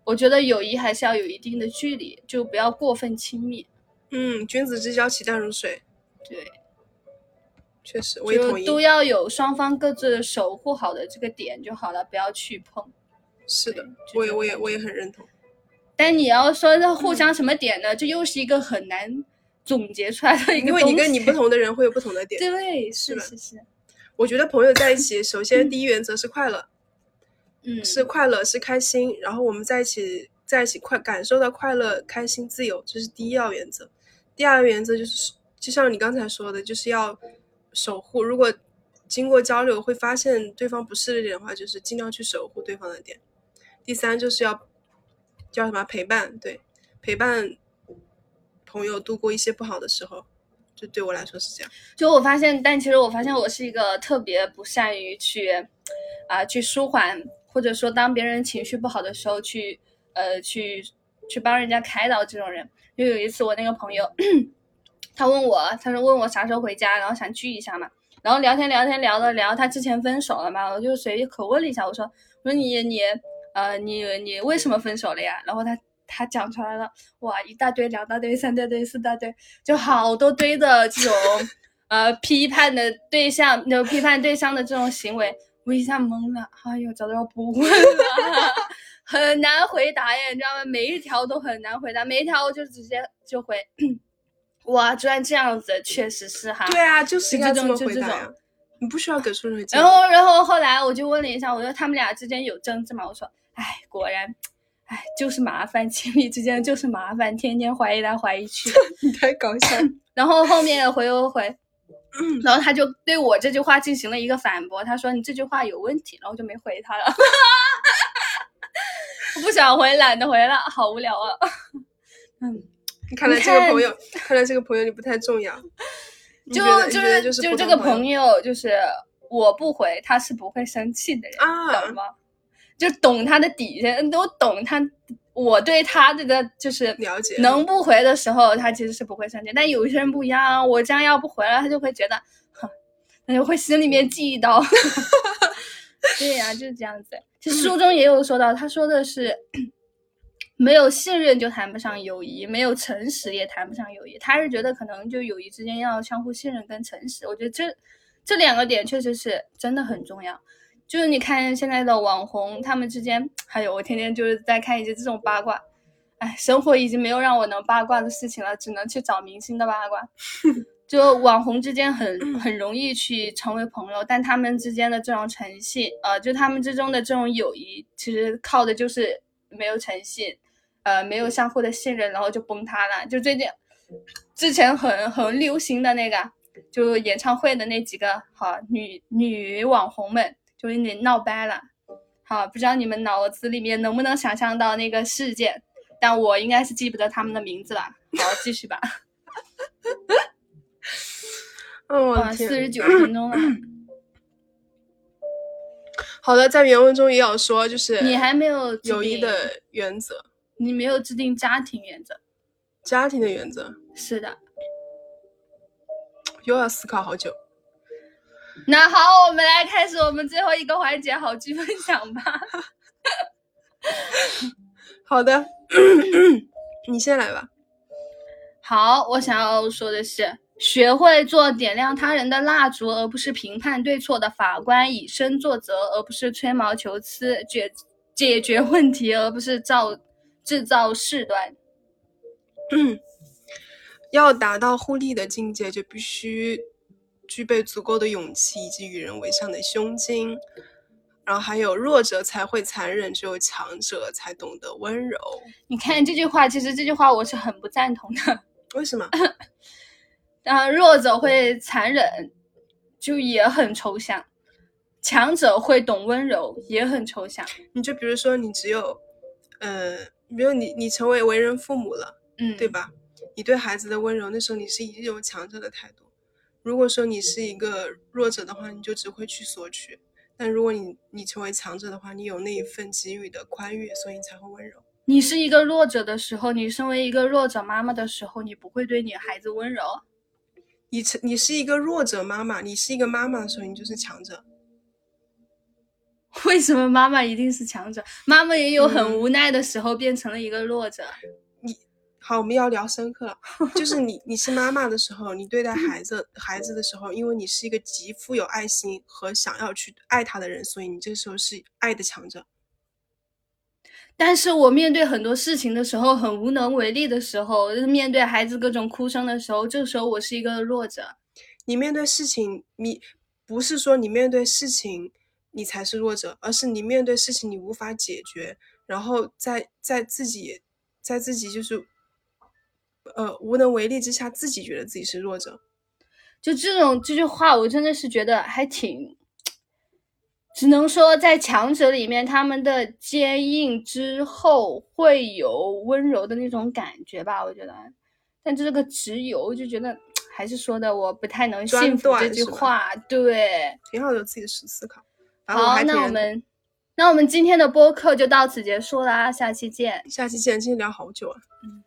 我觉得友谊还是要有一定的距离，就不要过分亲密。嗯，君子之交其淡如水。对，确实，我也同意。都要有双方各自守护好的这个点就好了，不要去碰。是的，我也我也我也很认同。但你要说这互相什么点呢？这又是一个很难总结出来的一个因为你跟你不同的人会有不同的点。对，是是是。我觉得朋友在一起，首先第一原则是快乐，嗯，是快乐是开心。然后我们在一起在一起快感受到快乐、开心、自由，这是第一要原则。第二个原则就是，就像你刚才说的，就是要守护。如果经过交流会发现对方不是的点的话，就是尽量去守护对方的点。第三就是要叫什么陪伴，对，陪伴朋友度过一些不好的时候，就对我来说是这样。就我发现，但其实我发现我是一个特别不善于去啊去舒缓，或者说当别人情绪不好的时候去呃去去帮人家开导这种人。就有一次我那个朋友，他问我，他说问我啥时候回家，然后想聚一下嘛，然后聊天聊天聊了聊，他之前分手了嘛，我就随口问了一下，我说我说你你。呃，你你为什么分手了呀？然后他他讲出来了，哇，一大堆，两大堆，三大堆，四大堆，就好多堆的这种呃批判的对象，就批判对象的这种行为，我一下懵了，哎呦，早知道不问了，很难回答耶，你知道吗？每一条都很难回答，每一条我就直接就回，哇，居然这样子，确实是哈，对啊，就是这种就这种。你不需要给出任何然后，然后后来我就问了一下，我说他们俩之间有争执吗？我说。哎，果然，哎，就是麻烦，情侣之间就是麻烦，天天怀疑来怀疑去，你太搞笑。然后后面回回回，然后他就对我这句话进行了一个反驳，他说你这句话有问题，然后我就没回他了。我不想回，懒得回了，好无聊啊。嗯，看来这个朋友，看来这个朋友你不太重要。就就是就这个朋友，就是我不回，他是不会生气的人，懂吗？就懂他的底线，都懂他。我对他这个就是了解，能不回的时候，他其实是不会生气。但有些人不一样，我这样要不回来，他就会觉得，哼，他就会心里面记一刀。对呀，就是这样子。其实书中也有说到，他说的是，没有信任就谈不上友谊，没有诚实也谈不上友谊。他是觉得可能就友谊之间要相互信任跟诚实。我觉得这这两个点确实是真的很重要。就是你看现在的网红，他们之间还有我天天就是在看一些这种八卦，哎，生活已经没有让我能八卦的事情了，只能去找明星的八卦。就网红之间很 很容易去成为朋友，但他们之间的这种诚信，呃，就他们之中的这种友谊，其实靠的就是没有诚信，呃，没有相互的信任，然后就崩塌了。就最近之前很很流行的那个，就演唱会的那几个好女女网红们。就有点闹掰了，好，不知道你们脑子里面能不能想象到那个事件，但我应该是记不得他们的名字了。好，继续吧。哦，四十九分钟了。好的，在原文中也有说，就是你还没有友谊的原则，你没有制定家庭原则。家庭的原则，是的，又要思考好久。那好，我们来开始我们最后一个环节，好剧分享吧。好的，你先来吧。好，我想要说的是，学会做点亮他人的蜡烛，而不是评判对错的法官；以身作则，而不是吹毛求疵；解解决问题，而不是造制造事端。要达到互利的境界，就必须具备足够的勇气以及与人为善的胸襟。然后还有，弱者才会残忍，只有强者才懂得温柔。你看这句话，其实这句话我是很不赞同的。为什么？啊，弱者会残忍，就也很抽象；强者会懂温柔，也很抽象。你就比如说，你只有，呃，比如你你成为为人父母了，嗯，对吧？你对孩子的温柔，那时候你是一种强者的态度。如果说你是一个弱者的话，你就只会去索取。但如果你你成为强者的话，你有那一份给予的宽裕，所以你才会温柔。你是一个弱者的时候，你身为一个弱者妈妈的时候，你不会对你孩子温柔。你成你是一个弱者妈妈，你是一个妈妈的时候，你就是强者。为什么妈妈一定是强者？妈妈也有很无奈的时候，变成了一个弱者。你好，我们要聊深刻了，就是你你是妈妈的时候，你对待孩子孩子的时候，因为你是一个极富有爱心和想要去爱他的人，所以你这时候是爱的强者。但是我面对很多事情的时候，很无能为力的时候，面对孩子各种哭声的时候，这时候我是一个弱者。你面对事情，你不是说你面对事情你才是弱者，而是你面对事情你无法解决，然后在在自己在自己就是呃无能为力之下，自己觉得自己是弱者。就这种这句话，我真的是觉得还挺。只能说，在强者里面，他们的坚硬之后会有温柔的那种感觉吧，我觉得。但这个直邮就觉得还是说的我不太能信服这句话，对。挺好，有自己的思考。好，那我们那我们今天的播客就到此结束啦，下期见。下期见，今天聊好久啊。嗯。